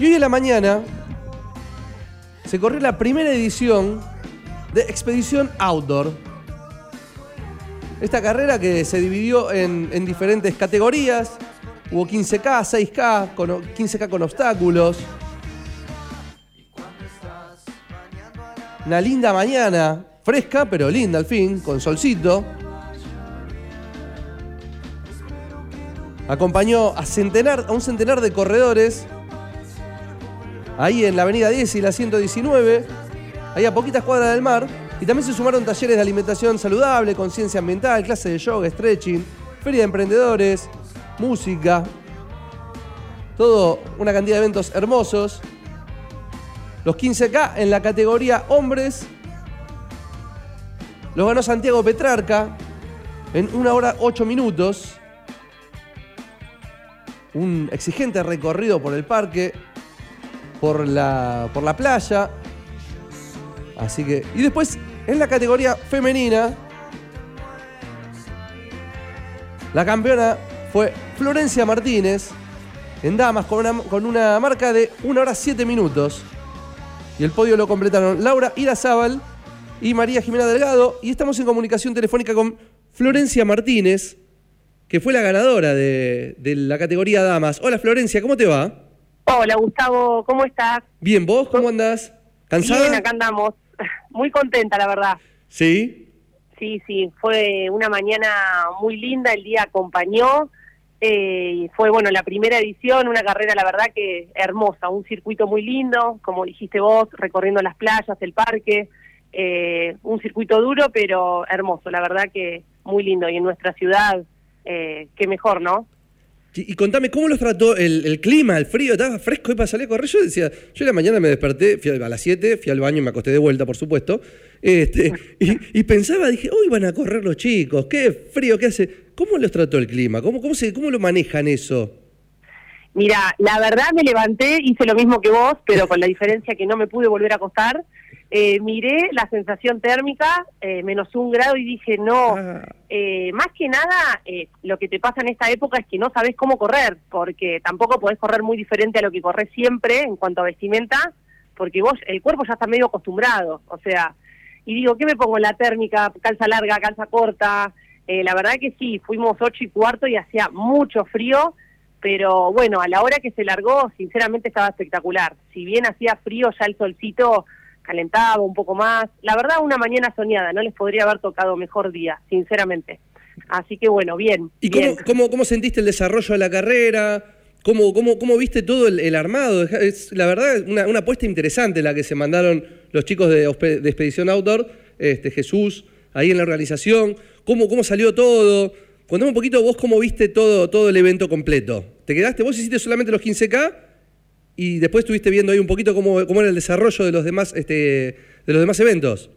Y hoy en la mañana se corrió la primera edición de Expedición Outdoor. Esta carrera que se dividió en, en diferentes categorías. Hubo 15K, 6K, con, 15K con obstáculos. Una linda mañana, fresca pero linda al fin, con solcito. Acompañó a, centenar, a un centenar de corredores ahí en la avenida 10 y la 119, ahí a poquitas cuadras del mar. Y también se sumaron talleres de alimentación saludable, conciencia ambiental, clases de yoga, stretching, feria de emprendedores, música. Todo una cantidad de eventos hermosos. Los 15K en la categoría hombres. Los ganó Santiago Petrarca en una hora 8 minutos. Un exigente recorrido por el parque, por la, por la playa. Así que. Y después, en la categoría femenina, la campeona fue Florencia Martínez en damas con una, con una marca de 1 hora 7 minutos. Y el podio lo completaron Laura Irazábal y María Jimena Delgado. Y estamos en comunicación telefónica con Florencia Martínez, que fue la ganadora de, de la categoría damas. Hola Florencia, ¿cómo te va? Hola Gustavo, ¿cómo estás? Bien, ¿vos cómo andás? ¿Cansada? Bien, acá andamos. Muy contenta, la verdad. Sí. Sí, sí, fue una mañana muy linda, el día acompañó. Eh, fue, bueno, la primera edición, una carrera, la verdad que hermosa, un circuito muy lindo, como dijiste vos, recorriendo las playas, el parque, eh, un circuito duro, pero hermoso, la verdad que muy lindo. Y en nuestra ciudad, eh, qué mejor, ¿no? Y, contame, ¿cómo los trató el, el clima, el frío? ¿Estaba fresco y para salir a correr? Yo decía, yo en la mañana me desperté, fui a, a las 7, fui al baño y me acosté de vuelta, por supuesto. Este, y, y pensaba, dije, hoy van a correr los chicos, qué frío, qué hace. ¿Cómo los trató el clima? ¿Cómo, cómo, se, cómo lo manejan eso? Mira, la verdad me levanté, hice lo mismo que vos, pero con la diferencia que no me pude volver a acostar. Eh, miré la sensación térmica, eh, menos un grado, y dije, no, Ah. eh, más que nada, eh, lo que te pasa en esta época es que no sabes cómo correr, porque tampoco podés correr muy diferente a lo que corres siempre en cuanto a vestimenta, porque vos, el cuerpo ya está medio acostumbrado, o sea, y digo, ¿qué me pongo en la térmica? Calza larga, calza corta. Eh, la verdad que sí, fuimos ocho y cuarto y hacía mucho frío, pero bueno, a la hora que se largó, sinceramente estaba espectacular. Si bien hacía frío, ya el solcito calentaba un poco más. La verdad, una mañana soñada, no les podría haber tocado mejor día, sinceramente. Así que bueno, bien. ¿Y bien. cómo, cómo, cómo sentiste el desarrollo de la carrera? ¿Cómo, cómo, cómo viste todo el, el armado? Es, la verdad, una, una apuesta interesante la que se mandaron los chicos de Expedición Outdoor, este, Jesús, ahí en la organización. ¿Cómo, cómo salió todo? Contame un poquito vos cómo viste todo, todo el evento completo. ¿Te quedaste? ¿Vos hiciste solamente los 15K? Y después estuviste viendo ahí un poquito cómo, cómo era el desarrollo de los demás, este, de los demás eventos.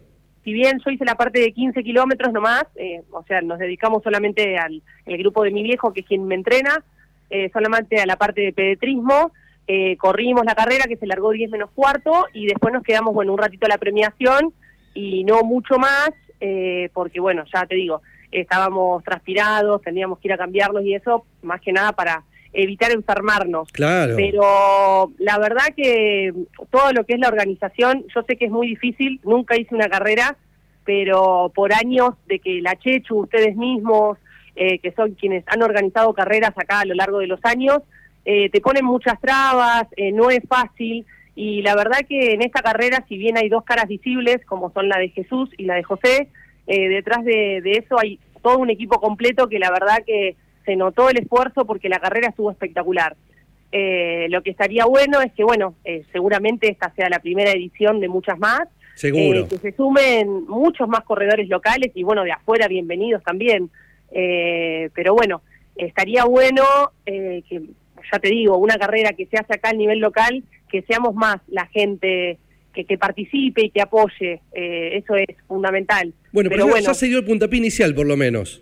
si bien yo hice la parte de 15 kilómetros nomás, eh, o sea, nos dedicamos solamente al el grupo de mi viejo, que es quien me entrena, eh, solamente a la parte de pedetrismo, eh, corrimos la carrera que se largó 10 menos cuarto y después nos quedamos, bueno, un ratito a la premiación y no mucho más, eh, porque bueno, ya te digo, estábamos transpirados, teníamos que ir a cambiarnos y eso, más que nada para evitar enfermarnos. Claro. Pero la verdad que todo lo que es la organización, yo sé que es muy difícil, nunca hice una carrera, pero por años de que la Chechu, ustedes mismos, eh, que son quienes han organizado carreras acá a lo largo de los años, eh, te ponen muchas trabas, eh, no es fácil. Y la verdad que en esta carrera, si bien hay dos caras visibles, como son la de Jesús y la de José, eh, detrás de, de eso hay todo un equipo completo que la verdad que se notó el esfuerzo porque la carrera estuvo espectacular. Eh, lo que estaría bueno es que, bueno, eh, seguramente esta sea la primera edición de muchas más. Seguro. Eh, que se sumen muchos más corredores locales y, bueno, de afuera, bienvenidos también. Eh, pero bueno, estaría bueno eh, que, ya te digo, una carrera que se hace acá a nivel local, que seamos más la gente que, que participe y que apoye. Eh, eso es fundamental. Bueno, pero, ya- ya se dio el puntapié inicial, por lo menos.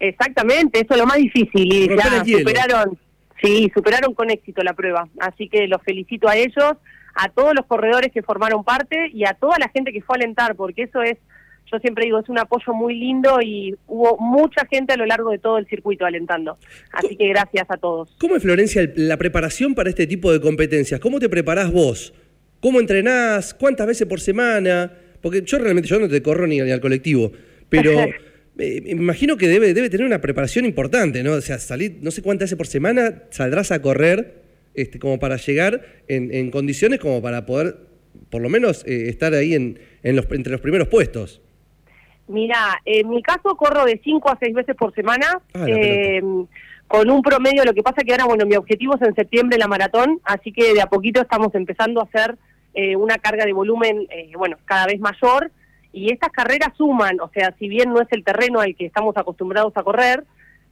Exactamente, eso es lo más difícil y ya superaron, sí, superaron con éxito la prueba. Así que los felicito a ellos, a todos los corredores que formaron parte y a toda la gente que fue a alentar, porque eso es, yo siempre digo, es un apoyo muy lindo y hubo mucha gente a lo largo de todo el circuito alentando. Así que gracias a todos. ¿Cómo es, Florencia, la preparación para este tipo de competencias? ¿Cómo te preparás vos? ¿Cómo entrenás? ¿Cuántas veces por semana? Porque yo realmente yo no te corro ni, al colectivo, pero me imagino que debe, debe tener una preparación importante, ¿no? O sea, salir, no sé cuántas veces por semana saldrás a correr este, como para llegar en, condiciones como para poder, por lo menos, eh, estar ahí en, los, entre los primeros puestos. Mira, en mi caso corro de 5 a 6 veces por semana, ah, eh, con un promedio, lo que pasa que ahora, bueno, mi objetivo es en septiembre la maratón, así que de a poquito estamos empezando a hacer eh, una carga de volumen, eh, bueno, cada vez mayor, y estas carreras suman, o sea, si bien no es el terreno al que estamos acostumbrados a correr,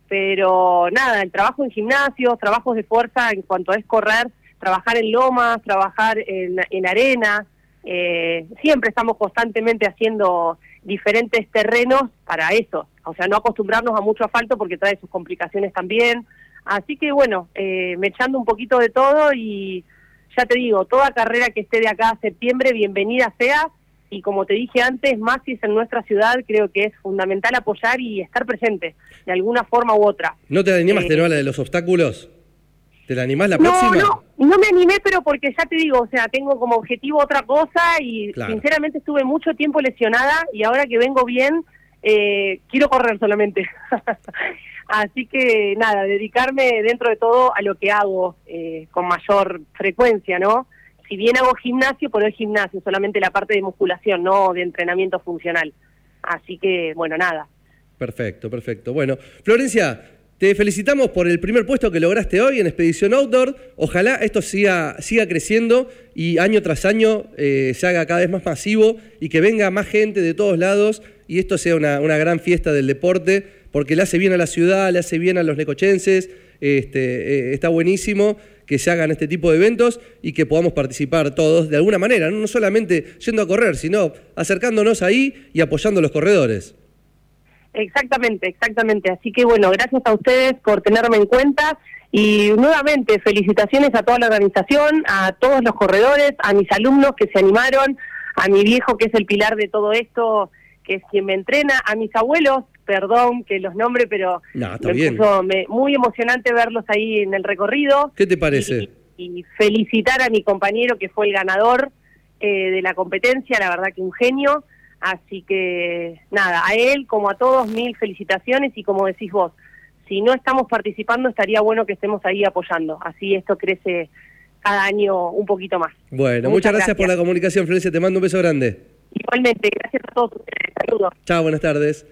pero nada, el trabajo en gimnasios, trabajos de fuerza en cuanto es correr, trabajar en lomas, trabajar en, en arena, eh, siempre estamos constantemente haciendo diferentes terrenos para eso, o sea, no acostumbrarnos a mucho asfalto porque trae sus complicaciones también. Así que bueno, eh, me echando un poquito de todo y ya te digo, toda carrera que esté de acá a septiembre, bienvenida sea. Y como te dije antes, más si es en nuestra ciudad, creo que es fundamental apoyar y estar presente, de alguna forma u otra. ¿No te animas, eh, la de los obstáculos? ¿Te la animás la próxima? No, no me animé, pero porque ya te digo, o sea, tengo como objetivo otra cosa y sinceramente estuve mucho tiempo lesionada y ahora que vengo bien, eh, quiero correr solamente. Así que nada, dedicarme dentro de todo a lo que hago eh, con mayor frecuencia, ¿no? Si bien hago gimnasio, pero el gimnasio, solamente la parte de musculación, no de entrenamiento funcional. Así que, bueno, nada. Perfecto, perfecto. Bueno, Florencia, te felicitamos por el primer puesto que lograste hoy en Expedición Outdoor. Ojalá esto siga, siga creciendo y año tras año eh, se haga cada vez más masivo y que venga más gente de todos lados y esto sea una, gran fiesta del deporte porque le hace bien a la ciudad, le hace bien a los necochenses. Este, eh, está buenísimo que se hagan este tipo de eventos y que podamos participar todos de alguna manera, no solamente yendo a correr, sino acercándonos ahí y apoyando a los corredores. Exactamente, exactamente. Así que bueno, gracias a ustedes por tenerme en cuenta y nuevamente felicitaciones a toda la organización, a todos los corredores, a mis alumnos que se animaron, a mi viejo que es el pilar de todo esto, que es quien me entrena, a mis abuelos, perdón que los nombre, pero no, está me muy emocionante verlos ahí en el recorrido. ¿Qué te parece? Y, felicitar a mi compañero que fue el ganador eh, de la competencia, la verdad que un genio. Así que nada, a él como a todos mil felicitaciones y como decís vos, si no estamos participando estaría bueno que estemos ahí apoyando, así esto crece cada año un poquito más. Bueno, muchas, gracias, por la comunicación, Florencia, te mando un beso grande. Igualmente, gracias a todos ustedes, saludos. Chao, buenas tardes.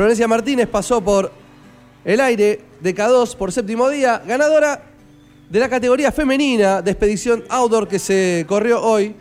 Florencia Martínez pasó por el aire de K2 por séptimo día, ganadora de la categoría femenina de expedición outdoor que se corrió hoy